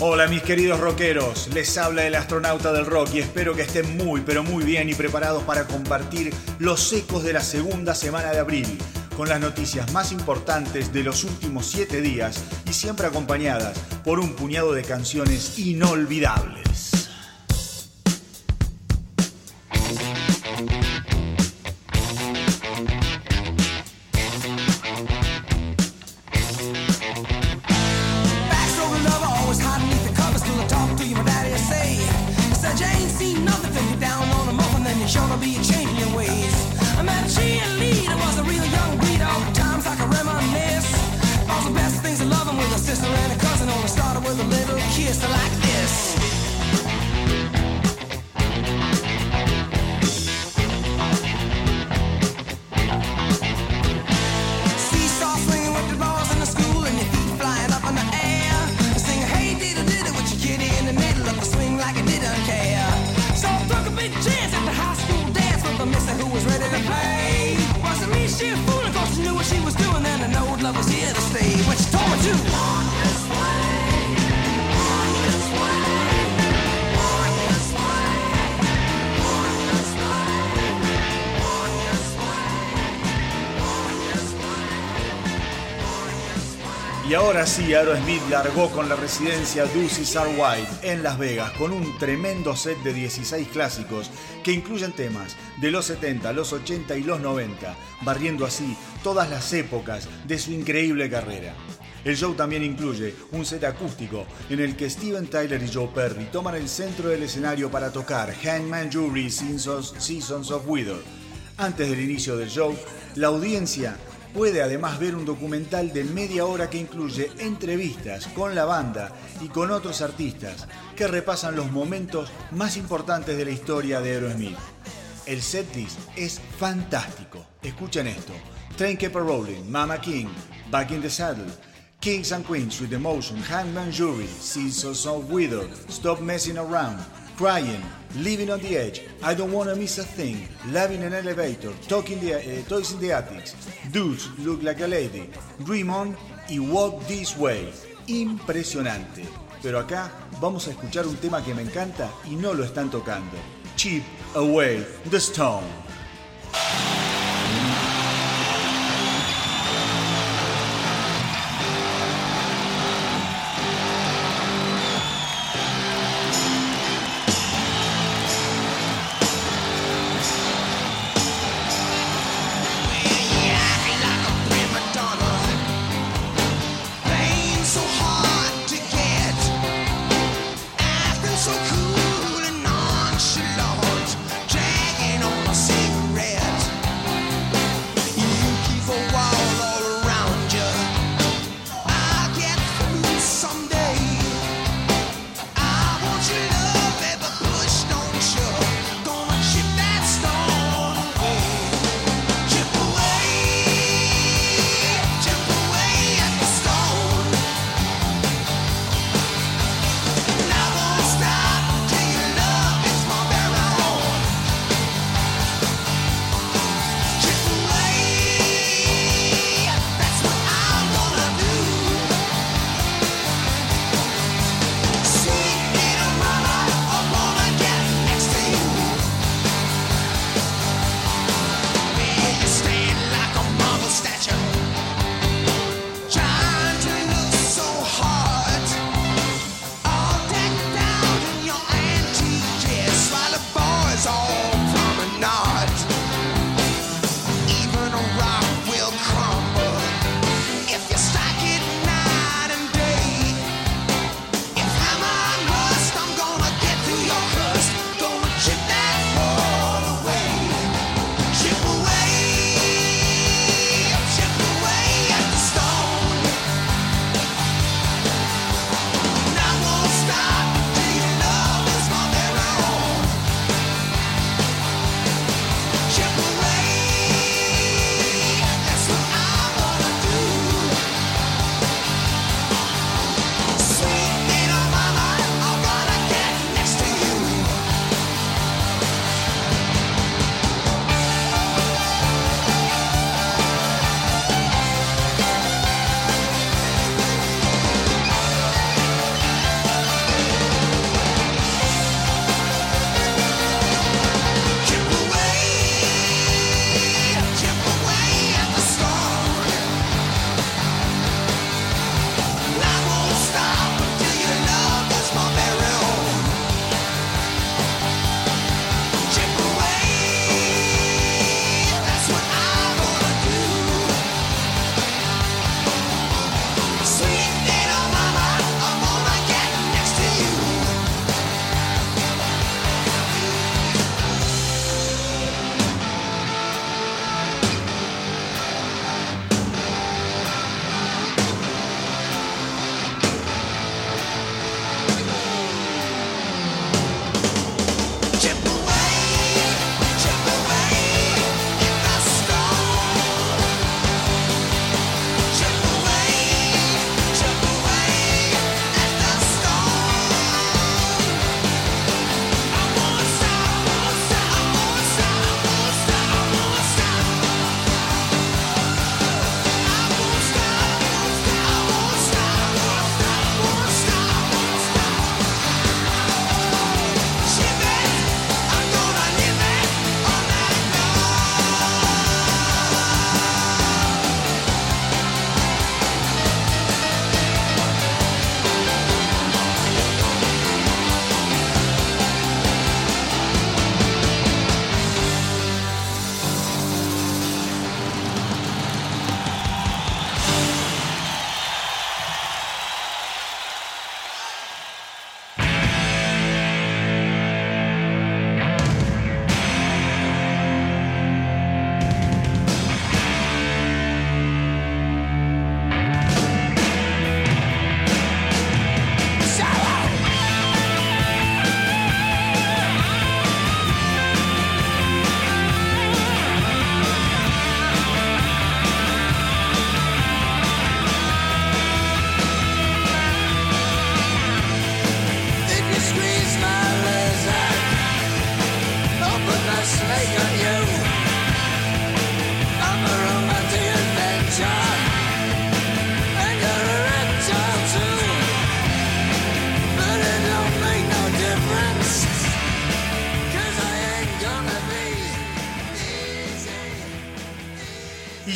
Hola mis queridos rockeros, les habla el astronauta del rock y espero que estén muy pero muy bien y preparados para compartir los ecos de la segunda semana de abril, con las noticias más importantes de los últimos siete días y siempre acompañadas por un puñado de canciones inolvidables. Ahora sí, Aerosmith largó con la residencia Ducey Sar White en Las Vegas con un tremendo set de 16 clásicos que incluyen temas de los 70, los 80 y los 90, barriendo así todas las épocas de su increíble carrera. El show también incluye un set acústico en el que Steven Tyler y Joe Perry toman el centro del escenario para tocar Hangman Jury Seasons of Wither. Antes del inicio del show, la audiencia Puede además ver un documental de media hora que incluye entrevistas con la banda y con otros artistas que repasan los momentos más importantes de la historia de Aerosmith. El setlist es fantástico. Escuchen esto. Train Keeper Rolling, Mama King, Back in the Saddle, Kings and Queens with Emotion, Hangman Jury, Seasons of Widow, Stop Messing Around, Crying, Living on the Edge, I Don't Wanna Miss a Thing, Loving an Elevator, Talking the, uh, Toys in the Attics, Dudes Look Like a Lady, Dream On y Walk This Way. Impresionante. Pero acá vamos a escuchar un tema que me encanta y no lo están tocando. Chip Away the Stone.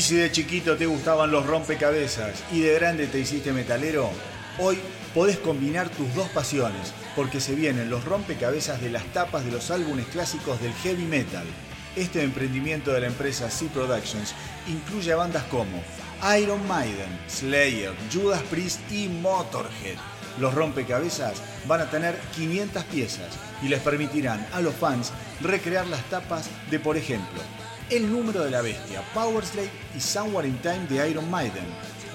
Si de chiquito te gustaban los rompecabezas y de grande te hiciste metalero, hoy podés combinar tus dos pasiones, porque se vienen los rompecabezas de las tapas de los álbumes clásicos del heavy metal. Este emprendimiento de la empresa C Productions incluye a bandas como Iron Maiden, Slayer, Judas Priest y Motorhead. Los rompecabezas van a tener 500 piezas y les permitirán a los fans recrear las tapas de, por ejemplo, el número de la bestia, Power Slave y Somewhere in Time de Iron Maiden,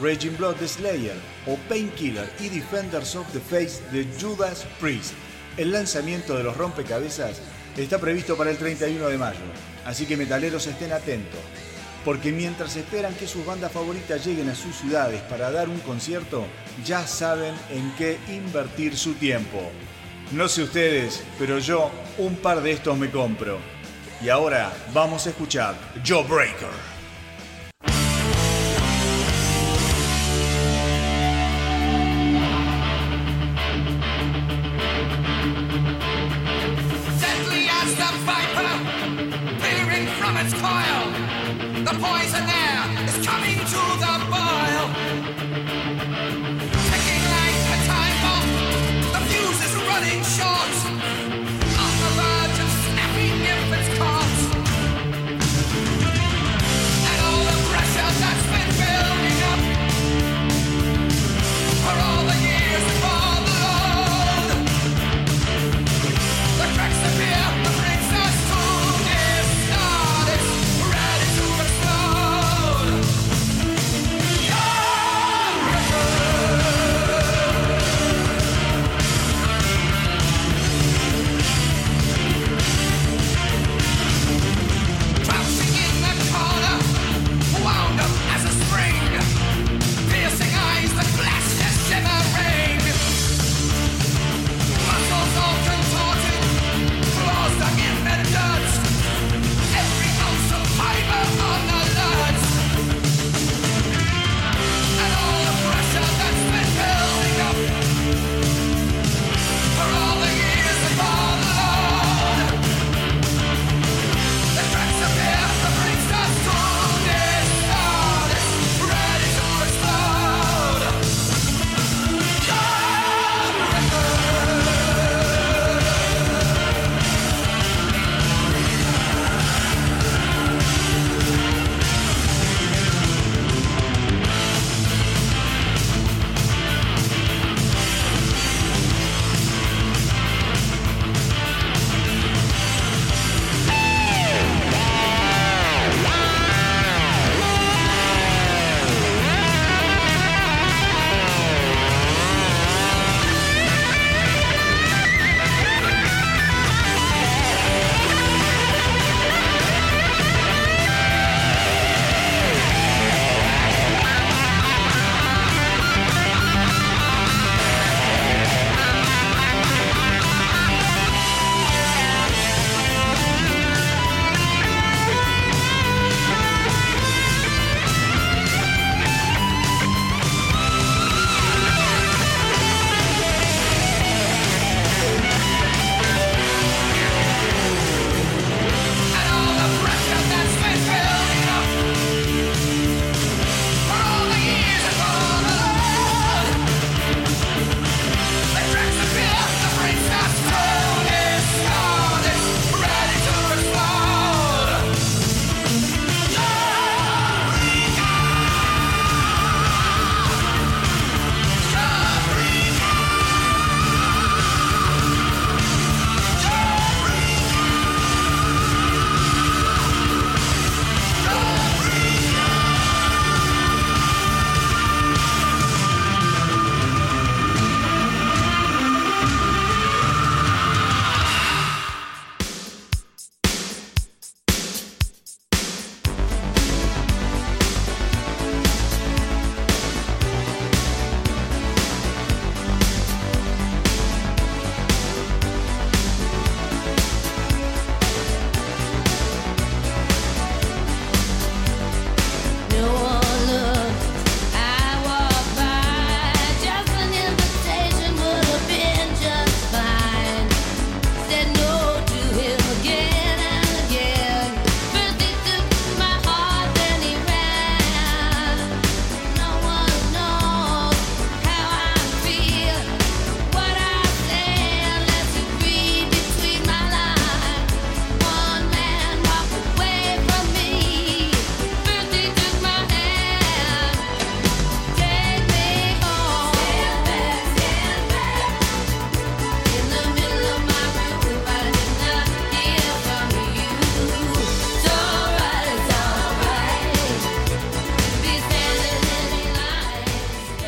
Raging Blood de Slayer o Painkiller y Defenders of the Face de Judas Priest. El lanzamiento de los rompecabezas está previsto para el 31 de mayo, así que metaleros estén atentos, porque mientras esperan que sus bandas favoritas lleguen a sus ciudades para dar un concierto, ya saben en qué invertir su tiempo. No sé ustedes, pero yo un par de estos me compro. Y ahora vamos a escuchar Joe Breaker.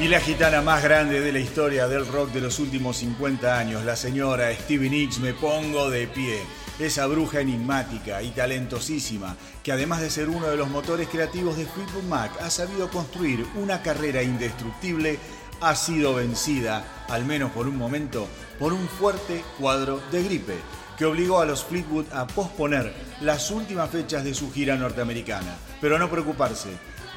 La gitana más grande de la historia del rock de los últimos 50 años, la señora Stevie Nicks, me pongo de pie. Esa bruja enigmática y talentosísima, que además de ser uno de los motores creativos de Fleetwood Mac, ha sabido construir una carrera indestructible, ha sido vencida, al menos por un momento, por un fuerte cuadro de gripe, que obligó a los Fleetwood a posponer las últimas fechas de su gira norteamericana. Pero no preocuparse,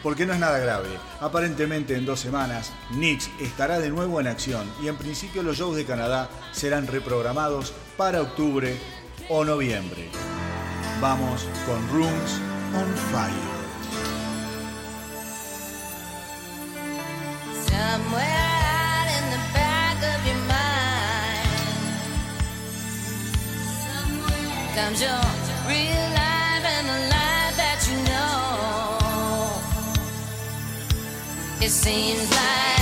porque no es nada grave. Aparentemente en dos semanas, Nix estará de nuevo en acción y en principio los shows de Canadá serán reprogramados para octubre o noviembre. Vamos con Rooms on Fire. It seems like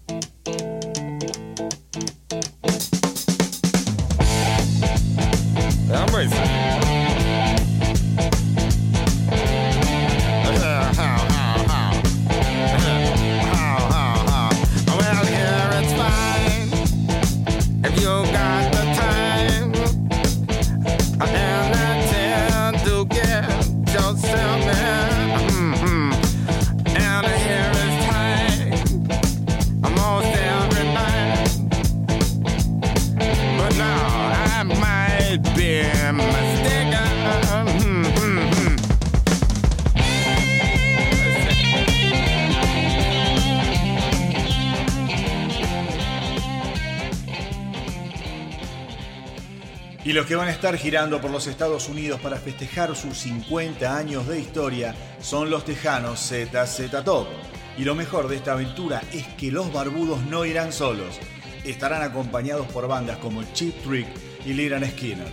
Que van a estar girando por los Estados Unidos para festejar sus 50 años de historia son los tejanos ZZ Top. Y lo mejor de esta aventura es que los barbudos no irán solos. Estarán acompañados por bandas como Cheap Trick y Liran Skinner.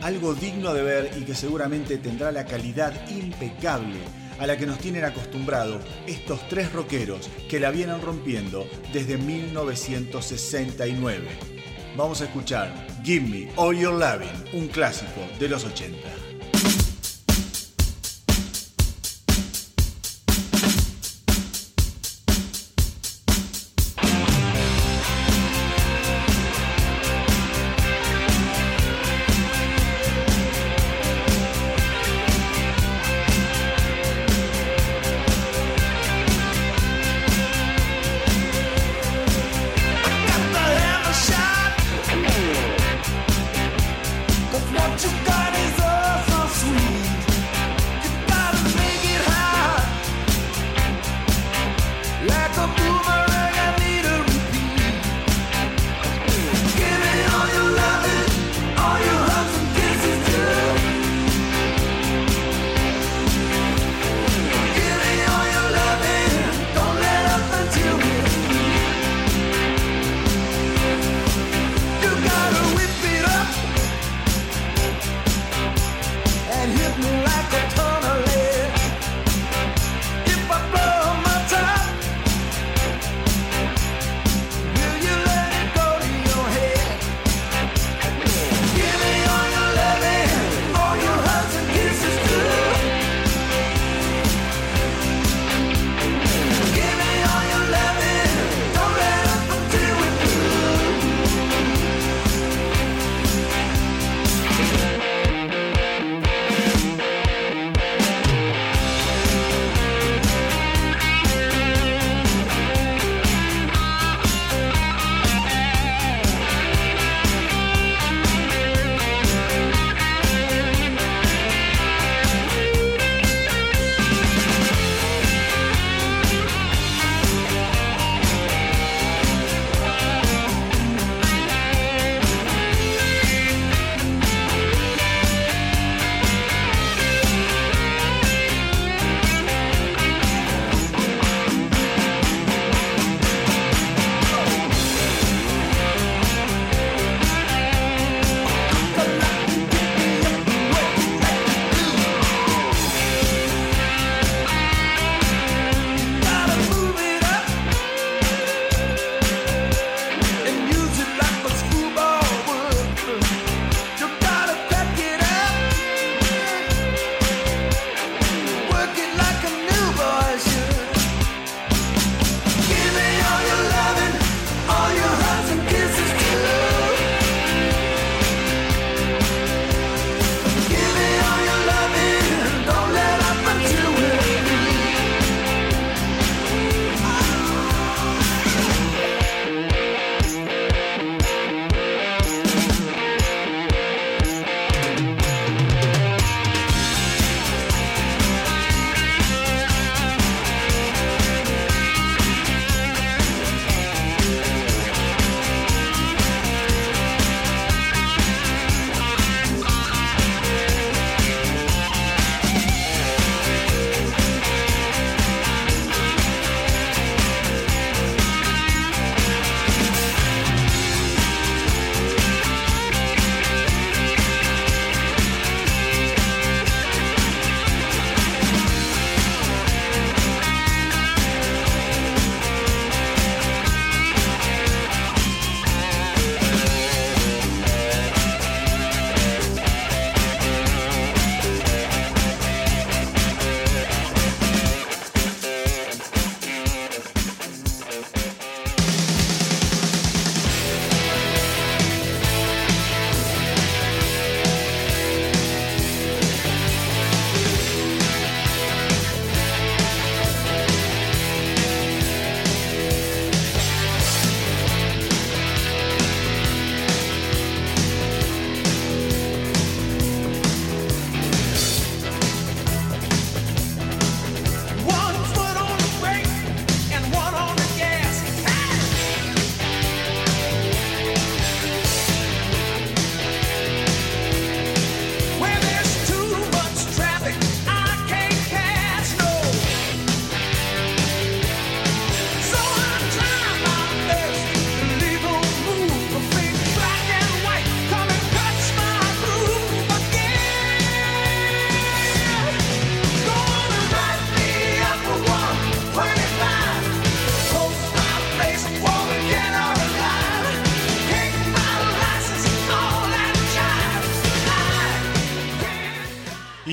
Algo digno de ver y que seguramente tendrá la calidad impecable a la que nos tienen acostumbrados estos tres rockeros que la vienen rompiendo desde 1969 vamos a escuchar Give Me All Your Loving, un clásico de los 80.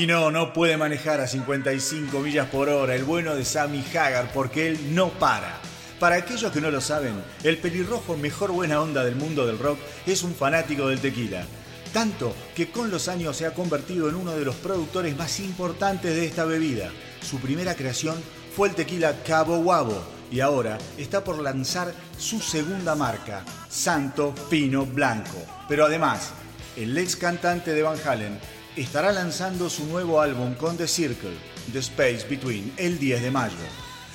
No, no puede manejar a 55 millas por hora el bueno de Sammy Hagar porque él no para. Para aquellos que no lo saben, el pelirrojo mejor buena onda del mundo del rock es un fanático del tequila. Tanto que con los años se ha convertido en uno de los productores más importantes de esta bebida. Su primera creación fue el tequila Cabo Guabo y ahora está por lanzar su segunda marca, Santo Pino Blanco. Pero además, el ex cantante de Van Halen estará lanzando su nuevo álbum con The Circle, The Space Between, el 10 de mayo.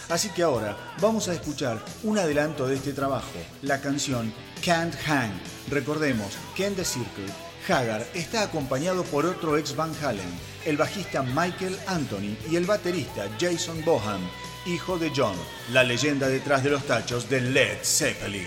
Así que ahora vamos a escuchar un adelanto de este trabajo, la canción Can't Hang. Recordemos que en The Circle, Hagar está acompañado por otro ex Van Halen, el bajista Michael Anthony y el baterista Jason Bohan, hijo de John, la leyenda detrás de los tachos de Led Zeppelin.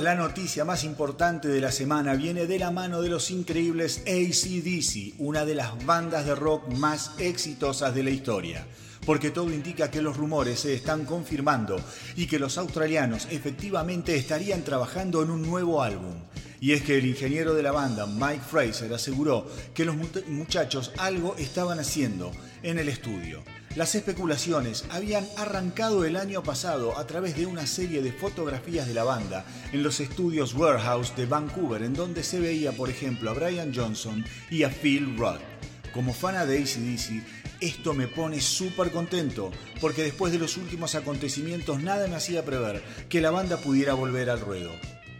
La noticia más importante de la semana viene de la mano de los increíbles ACDC, una de las bandas de rock más exitosas de la historia. Porque todo indica que los rumores se están confirmando y que los australianos efectivamente estarían trabajando en un nuevo álbum. Y es que el ingeniero de la banda, Mike Fraser, aseguró que los muchachos algo estaban haciendo en el estudio. Las especulaciones habían arrancado el año pasado a través de una serie de fotografías de la banda en los estudios Warehouse de Vancouver, en donde se veía, por ejemplo, a Brian Johnson y a Phil Rudd. Como fana de ACDC, esto me pone súper contento, porque después de los últimos acontecimientos nada me hacía prever que la banda pudiera volver al ruedo.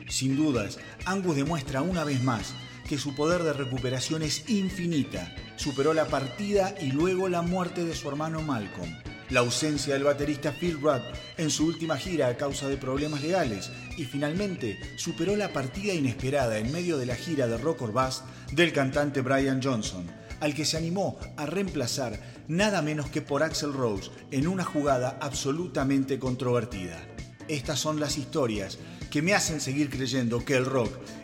Sin dudas, Angus demuestra una vez más que su poder de recuperación es infinita. Superó la partida y luego la muerte de su hermano Malcolm. La ausencia del baterista Phil Rudd en su última gira a causa de problemas legales y finalmente superó la partida inesperada en medio de la gira de rock or bass del cantante Brian Johnson, al que se animó a reemplazar nada menos que por Axel Rose en una jugada absolutamente controvertida. Estas son las historias que me hacen seguir creyendo que el rock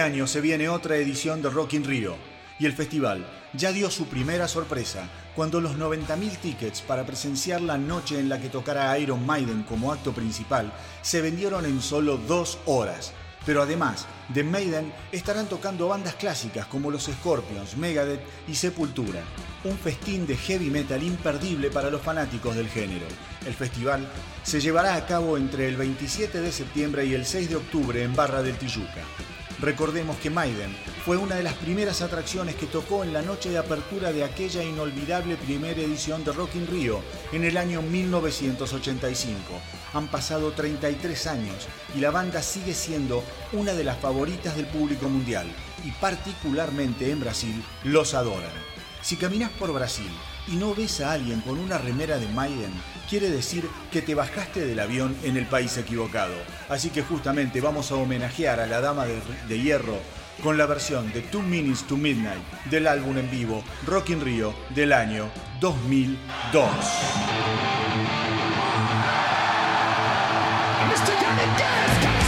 año se viene otra edición de Rock in Rio y el festival ya dio su primera sorpresa cuando los 90.000 tickets para presenciar la noche en la que tocará Iron Maiden como acto principal se vendieron en solo dos horas. Pero además, de Maiden estarán tocando bandas clásicas como los Scorpions, Megadeth y Sepultura. Un festín de heavy metal imperdible para los fanáticos del género. El festival se llevará a cabo entre el 27 de septiembre y el 6 de octubre en Barra del Tijuca. Recordemos que Maiden fue una de las primeras atracciones que tocó en la noche de apertura de aquella inolvidable primera edición de Rock in Rio en el año 1985. Han pasado 33 años y la banda sigue siendo una de las favoritas del público mundial y particularmente en Brasil los adoran. Si caminas por Brasil y no ves a alguien con una remera de Maiden, quiere decir que te bajaste del avión en el país equivocado. Así que justamente vamos a homenajear a la Dama de, de Hierro con la versión de Two Minutes to Midnight del álbum en vivo Rock in Rio del año 2002. Shadow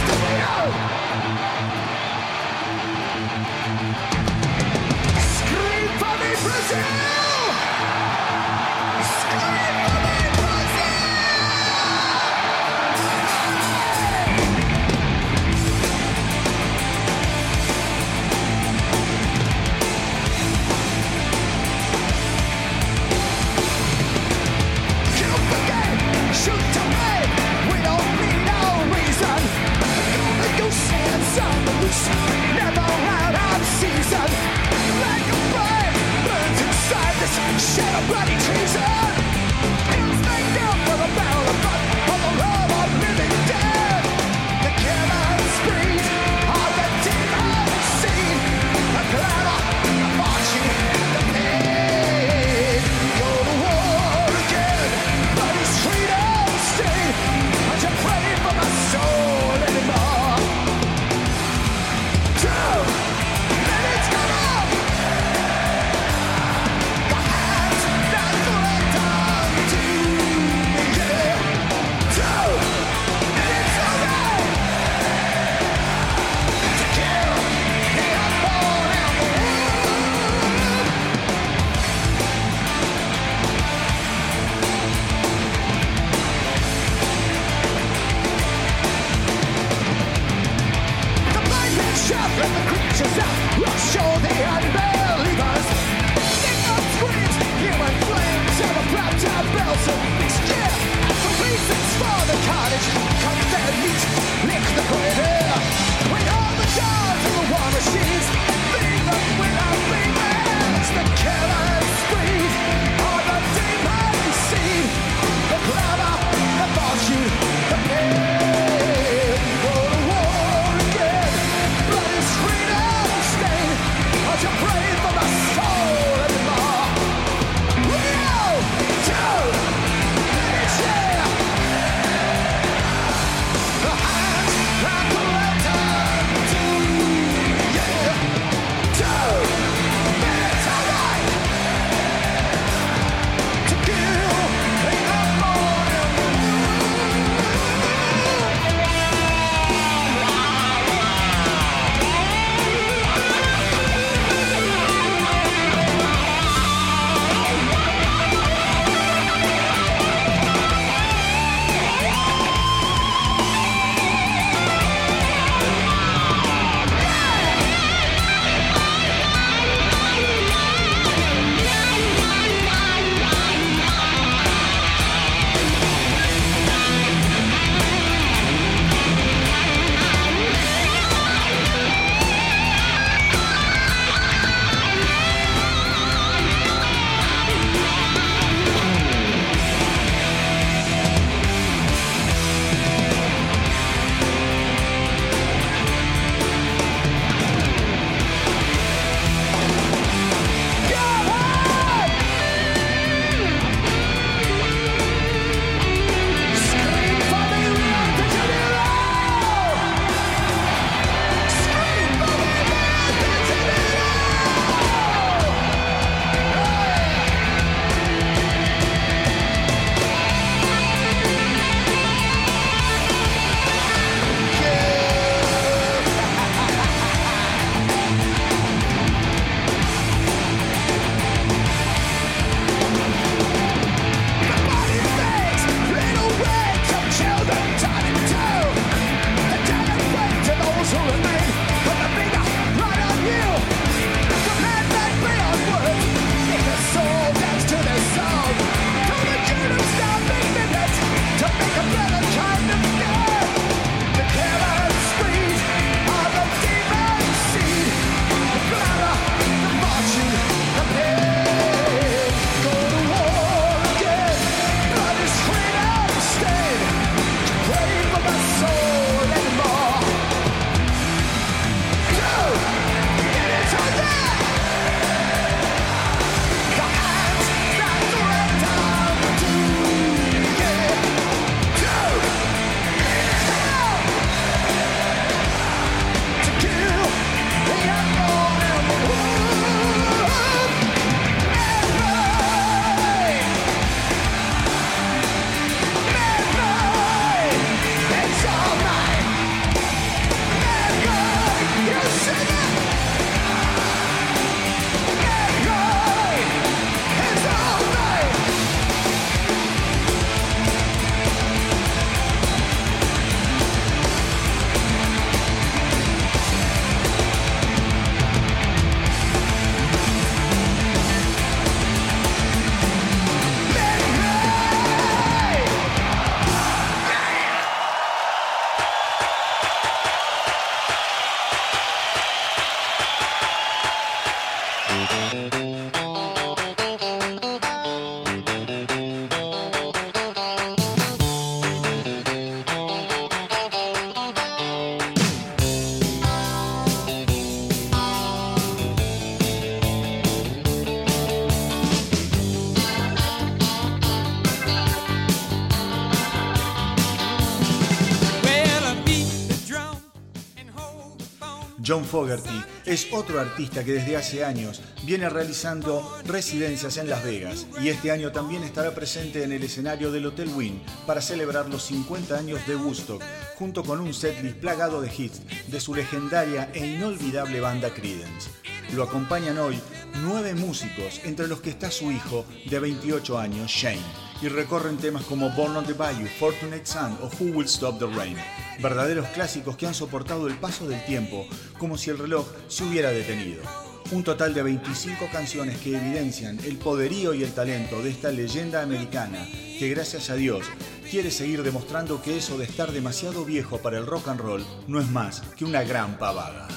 John Fogerty es otro artista que desde hace años viene realizando residencias en Las Vegas y este año también estará presente en el escenario del Hotel Wynn para celebrar los 50 años de Woodstock, junto con un setlist plagado de hits de su legendaria e inolvidable banda Creedence. Lo acompañan hoy nueve músicos, entre los que está su hijo de 28 años, Shane y recorren temas como Born on the Bayou, Fortunate Son o Who Will Stop the Rain. Verdaderos clásicos que han soportado el paso del tiempo como si el reloj se hubiera detenido. Un total de 25 canciones que evidencian el poderío y el talento de esta leyenda americana que gracias a Dios quiere seguir demostrando que eso de estar demasiado viejo para el rock and roll no es más que una gran pavada.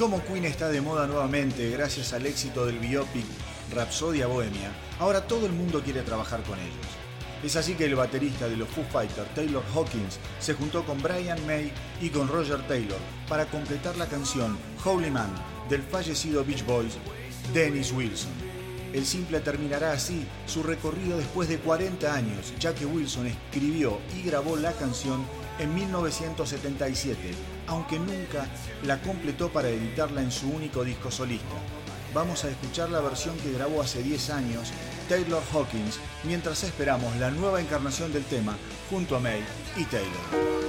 De moda nuevamente gracias al éxito del biopic Rapsodia Bohemia, ahora todo el mundo quiere trabajar con ellos. Es así que el baterista de los Foo Fighters, Taylor Hawkins, se juntó con Brian May y con Roger Taylor para completar la canción Holy Man del fallecido Beach Boys, Dennis Wilson. El simple terminará así su recorrido después de 40 años, ya que Wilson escribió y grabó la canción en 1977, aunque nunca la completó para editarla en su único disco solista. Vamos a escuchar la versión que grabó hace 10 años Taylor Hawkins mientras esperamos la nueva encarnación del tema junto a May y Taylor.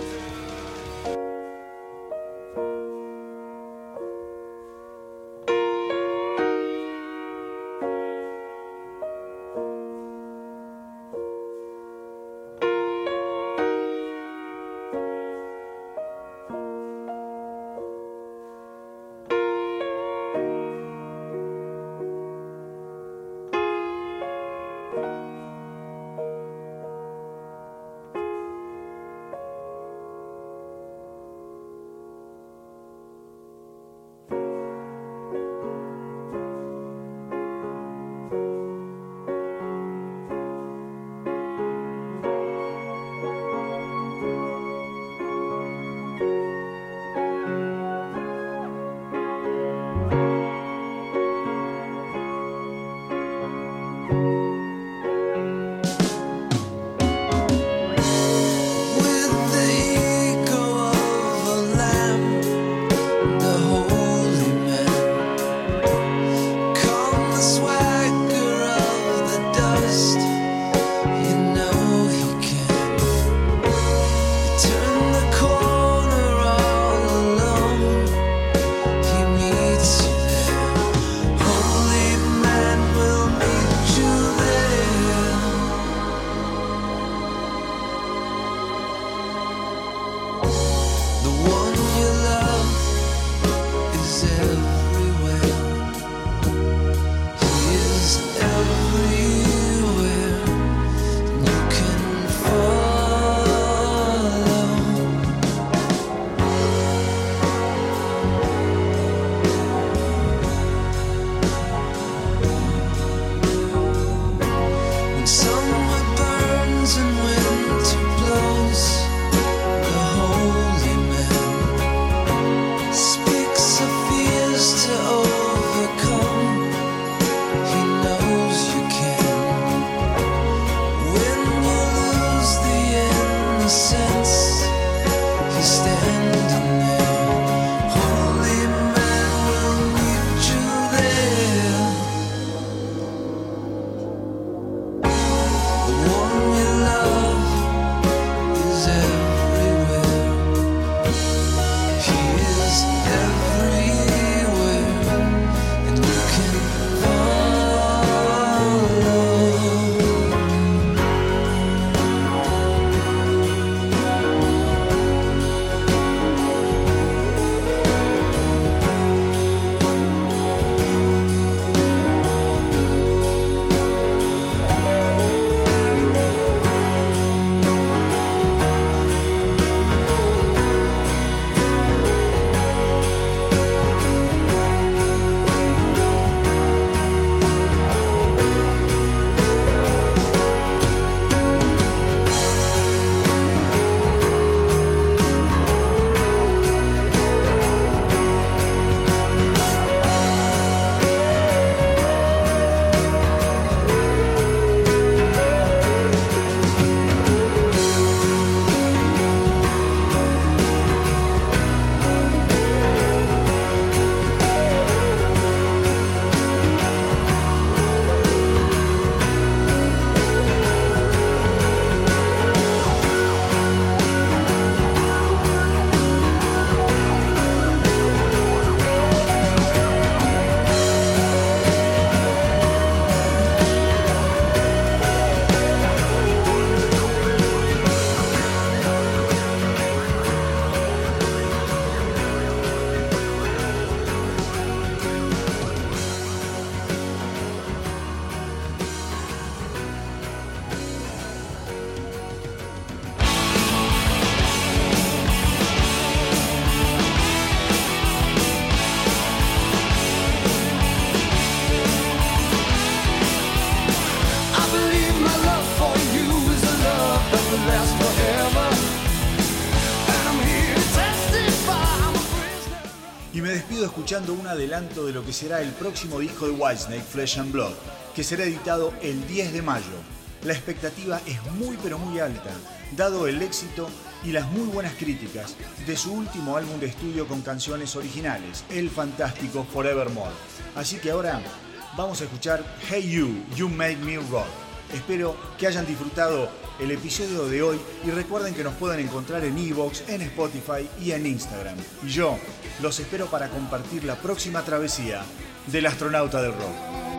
Escuchando un adelanto de lo que será el próximo disco de Whitesnake, Flesh and Blood, que será editado el 10 de mayo. La expectativa es muy pero muy alta, dado el éxito y las muy buenas críticas de su último álbum de estudio con canciones originales, el fantástico Forevermore. Así que ahora vamos a escuchar Hey You, You Make Me Rock. Espero que hayan disfrutado el episodio de hoy y recuerden que nos pueden encontrar en Evox, en Spotify y en Instagram. Y yo los espero para compartir la próxima travesía del astronauta del rock.